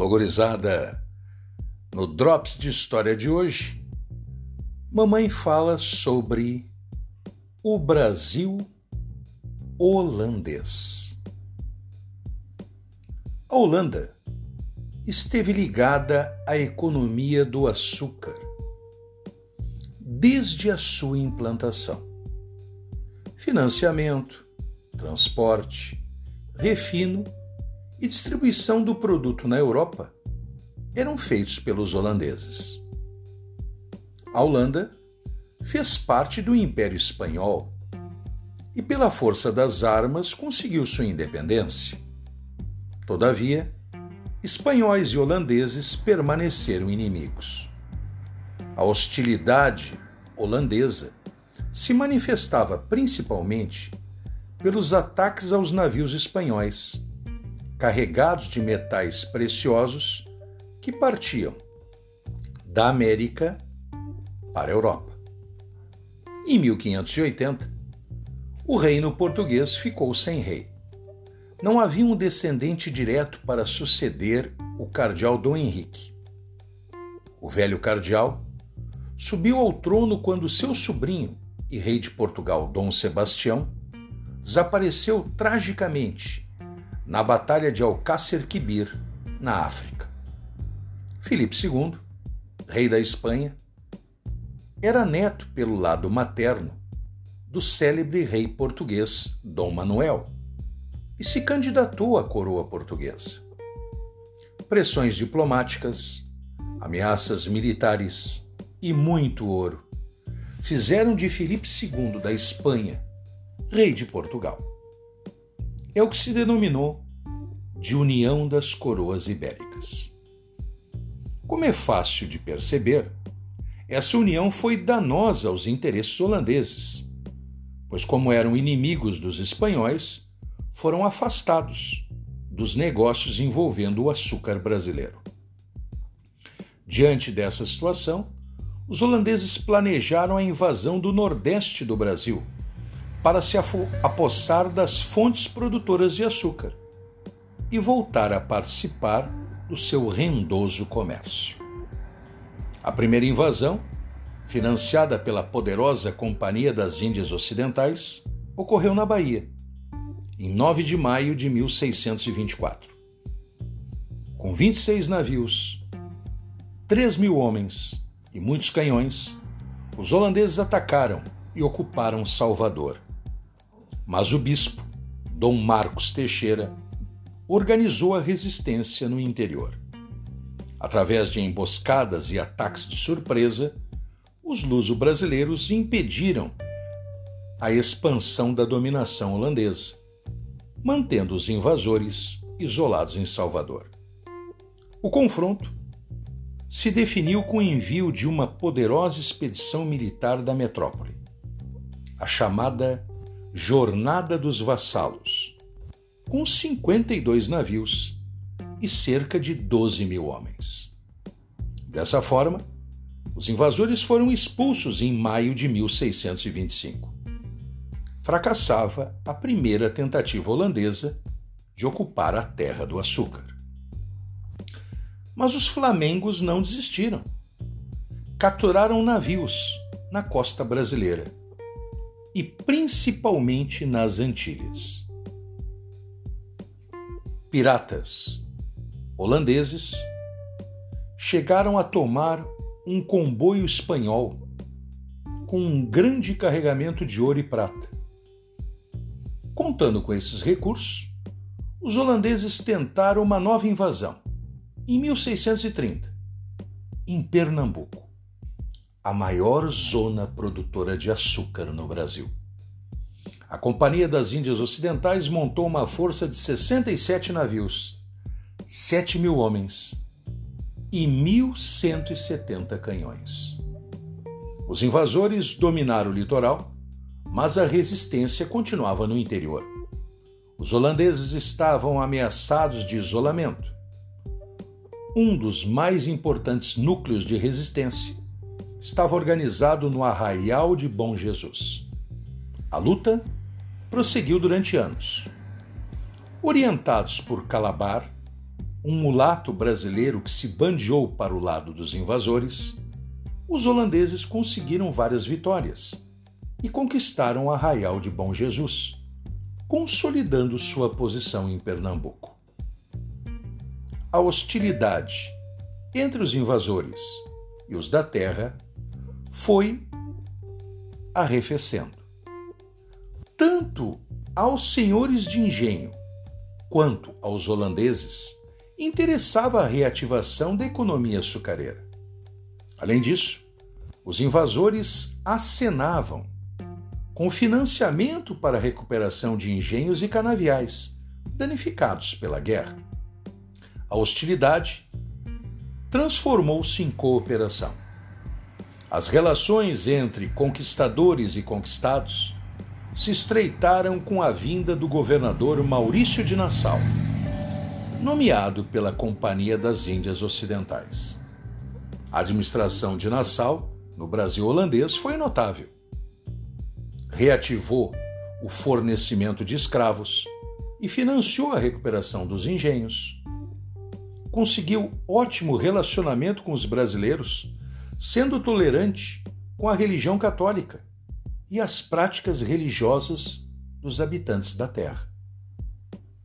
Logorizada no Drops de História de hoje, mamãe fala sobre o Brasil holandês. A Holanda esteve ligada à economia do açúcar desde a sua implantação. Financiamento, transporte, refino e distribuição do produto na Europa eram feitos pelos holandeses. A Holanda fez parte do Império Espanhol e, pela força das armas, conseguiu sua independência. Todavia, espanhóis e holandeses permaneceram inimigos. A hostilidade holandesa se manifestava principalmente pelos ataques aos navios espanhóis carregados de metais preciosos que partiam da América para a Europa. Em 1580, o reino português ficou sem rei. Não havia um descendente direto para suceder o cardeal Dom Henrique. O velho cardeal subiu ao trono quando seu sobrinho e rei de Portugal, Dom Sebastião, desapareceu tragicamente na Batalha de Alcácer Quibir, na África. Filipe II, rei da Espanha, era neto pelo lado materno do célebre rei português Dom Manuel e se candidatou à coroa portuguesa. Pressões diplomáticas, ameaças militares e muito ouro fizeram de Filipe II da Espanha rei de Portugal é o que se denominou de União das Coroas Ibéricas. Como é fácil de perceber, essa união foi danosa aos interesses holandeses, pois, como eram inimigos dos espanhóis, foram afastados dos negócios envolvendo o açúcar brasileiro. Diante dessa situação, os holandeses planejaram a invasão do nordeste do Brasil para se apossar das fontes produtoras de açúcar e voltar a participar do seu rendoso comércio. A primeira invasão, financiada pela poderosa Companhia das Índias Ocidentais, ocorreu na Bahia, em 9 de maio de 1624. Com 26 navios, 3 mil homens e muitos canhões, os holandeses atacaram e ocuparam Salvador mas o bispo, Dom Marcos Teixeira, organizou a resistência no interior. Através de emboscadas e ataques de surpresa, os luso-brasileiros impediram a expansão da dominação holandesa, mantendo os invasores isolados em Salvador. O confronto se definiu com o envio de uma poderosa expedição militar da metrópole, a chamada Jornada dos Vassalos, com 52 navios e cerca de 12 mil homens. Dessa forma, os invasores foram expulsos em maio de 1625. Fracassava a primeira tentativa holandesa de ocupar a terra do açúcar. Mas os flamengos não desistiram. Capturaram navios na costa brasileira e principalmente nas Antilhas. Piratas holandeses chegaram a tomar um comboio espanhol com um grande carregamento de ouro e prata. Contando com esses recursos, os holandeses tentaram uma nova invasão, em 1630, em Pernambuco a maior zona produtora de açúcar no Brasil. A Companhia das Índias Ocidentais montou uma força de 67 navios, 7 mil homens e 1.170 canhões. Os invasores dominaram o litoral, mas a resistência continuava no interior. Os holandeses estavam ameaçados de isolamento. Um dos mais importantes núcleos de resistência estava organizado no Arraial de Bom Jesus. A luta prosseguiu durante anos. Orientados por Calabar, um mulato brasileiro que se bandeou para o lado dos invasores, os holandeses conseguiram várias vitórias e conquistaram o Arraial de Bom Jesus, consolidando sua posição em Pernambuco. A hostilidade entre os invasores e os da terra foi arrefecendo. Tanto aos senhores de engenho quanto aos holandeses interessava a reativação da economia açucareira. Além disso, os invasores acenavam com financiamento para a recuperação de engenhos e canaviais danificados pela guerra. A hostilidade transformou-se em cooperação. As relações entre conquistadores e conquistados se estreitaram com a vinda do governador Maurício de Nassau, nomeado pela Companhia das Índias Ocidentais. A administração de Nassau, no Brasil holandês, foi notável. Reativou o fornecimento de escravos e financiou a recuperação dos engenhos. Conseguiu ótimo relacionamento com os brasileiros, sendo tolerante com a religião católica e as práticas religiosas dos habitantes da terra.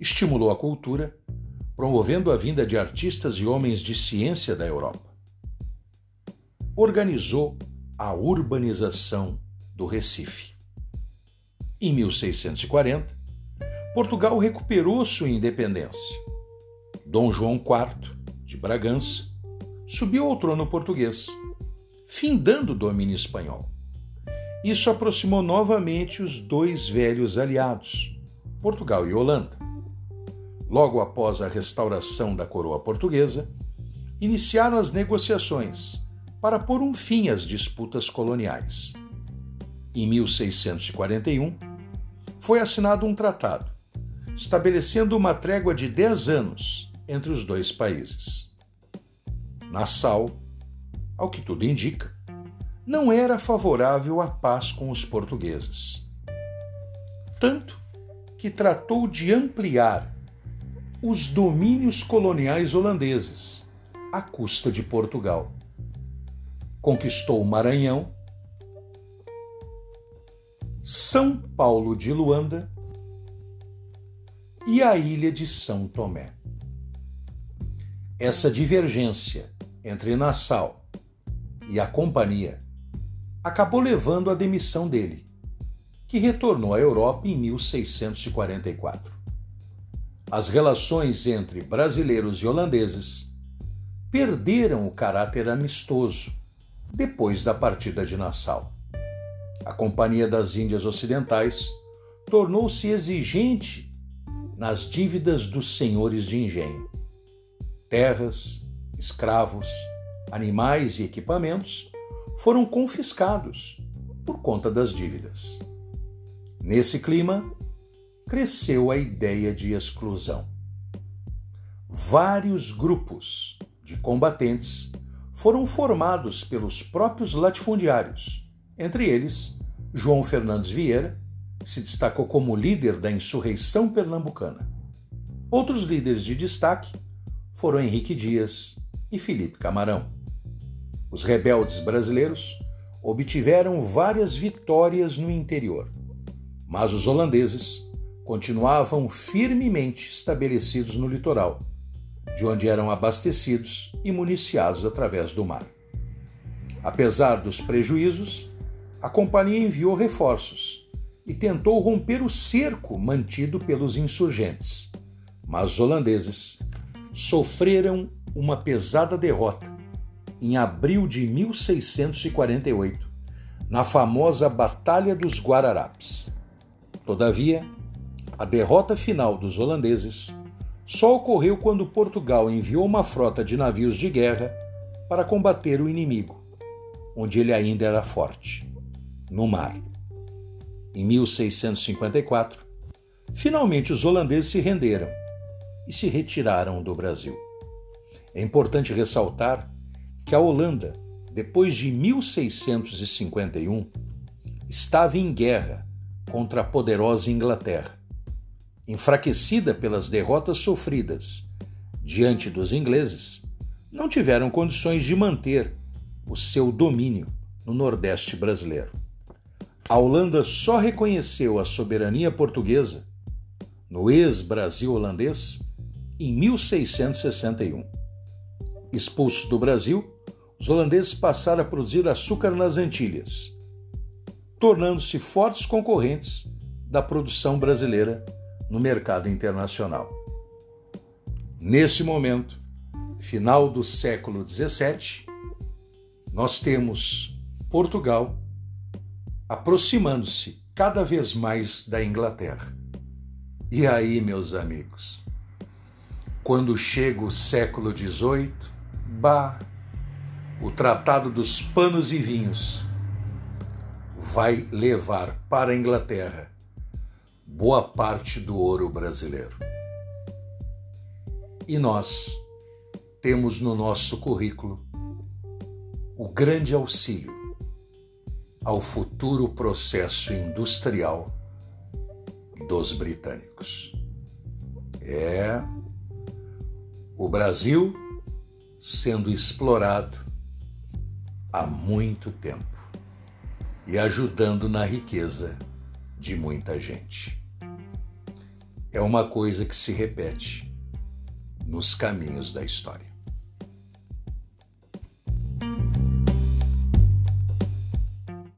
Estimulou a cultura, promovendo a vinda de artistas e homens de ciência da Europa. Organizou a urbanização do Recife. Em 1640, Portugal recuperou sua independência. Dom João IV, de Bragança, subiu ao trono português, findando o domínio espanhol. Isso aproximou novamente os dois velhos aliados, Portugal e Holanda. Logo após a restauração da coroa portuguesa, iniciaram as negociações para pôr um fim às disputas coloniais. Em 1641, foi assinado um tratado estabelecendo uma trégua de 10 anos entre os dois países. Nassau, ao que tudo indica, não era favorável à paz com os portugueses. Tanto que tratou de ampliar os domínios coloniais holandeses à custa de Portugal. Conquistou o Maranhão, São Paulo de Luanda e a ilha de São Tomé. Essa divergência entre Nassau e a companhia acabou levando à demissão dele, que retornou à Europa em 1644. As relações entre brasileiros e holandeses perderam o caráter amistoso depois da partida de Nassau. A Companhia das Índias Ocidentais tornou-se exigente nas dívidas dos senhores de engenho. Terras, escravos, animais e equipamentos foram confiscados por conta das dívidas. Nesse clima, cresceu a ideia de exclusão. Vários grupos de combatentes foram formados pelos próprios latifundiários, entre eles João Fernandes Vieira, que se destacou como líder da insurreição pernambucana. Outros líderes de destaque foram Henrique Dias e Felipe Camarão. Os rebeldes brasileiros obtiveram várias vitórias no interior, mas os holandeses continuavam firmemente estabelecidos no litoral, de onde eram abastecidos e municiados através do mar. Apesar dos prejuízos, a companhia enviou reforços e tentou romper o cerco mantido pelos insurgentes, mas os holandeses sofreram uma pesada derrota em abril de 1648, na famosa Batalha dos Guararapes. Todavia, a derrota final dos holandeses só ocorreu quando Portugal enviou uma frota de navios de guerra para combater o inimigo, onde ele ainda era forte, no mar. Em 1654, finalmente os holandeses se renderam e se retiraram do Brasil. É importante ressaltar que a Holanda, depois de 1651, estava em guerra contra a poderosa Inglaterra. Enfraquecida pelas derrotas sofridas diante dos ingleses, não tiveram condições de manter o seu domínio no Nordeste brasileiro. A Holanda só reconheceu a soberania portuguesa no ex-Brasil holandês em 1661. Expulsos do Brasil, os holandeses passaram a produzir açúcar nas Antilhas, tornando-se fortes concorrentes da produção brasileira no mercado internacional. Nesse momento, final do século XVII, nós temos Portugal aproximando-se cada vez mais da Inglaterra. E aí, meus amigos, quando chega o século XVIII, bah, o Tratado dos Panos e Vinhos vai levar para a Inglaterra boa parte do ouro brasileiro. E nós temos no nosso currículo o grande auxílio ao futuro processo industrial dos britânicos. É o Brasil sendo explorado há muito tempo e ajudando na riqueza de muita gente. É uma coisa que se repete nos caminhos da história.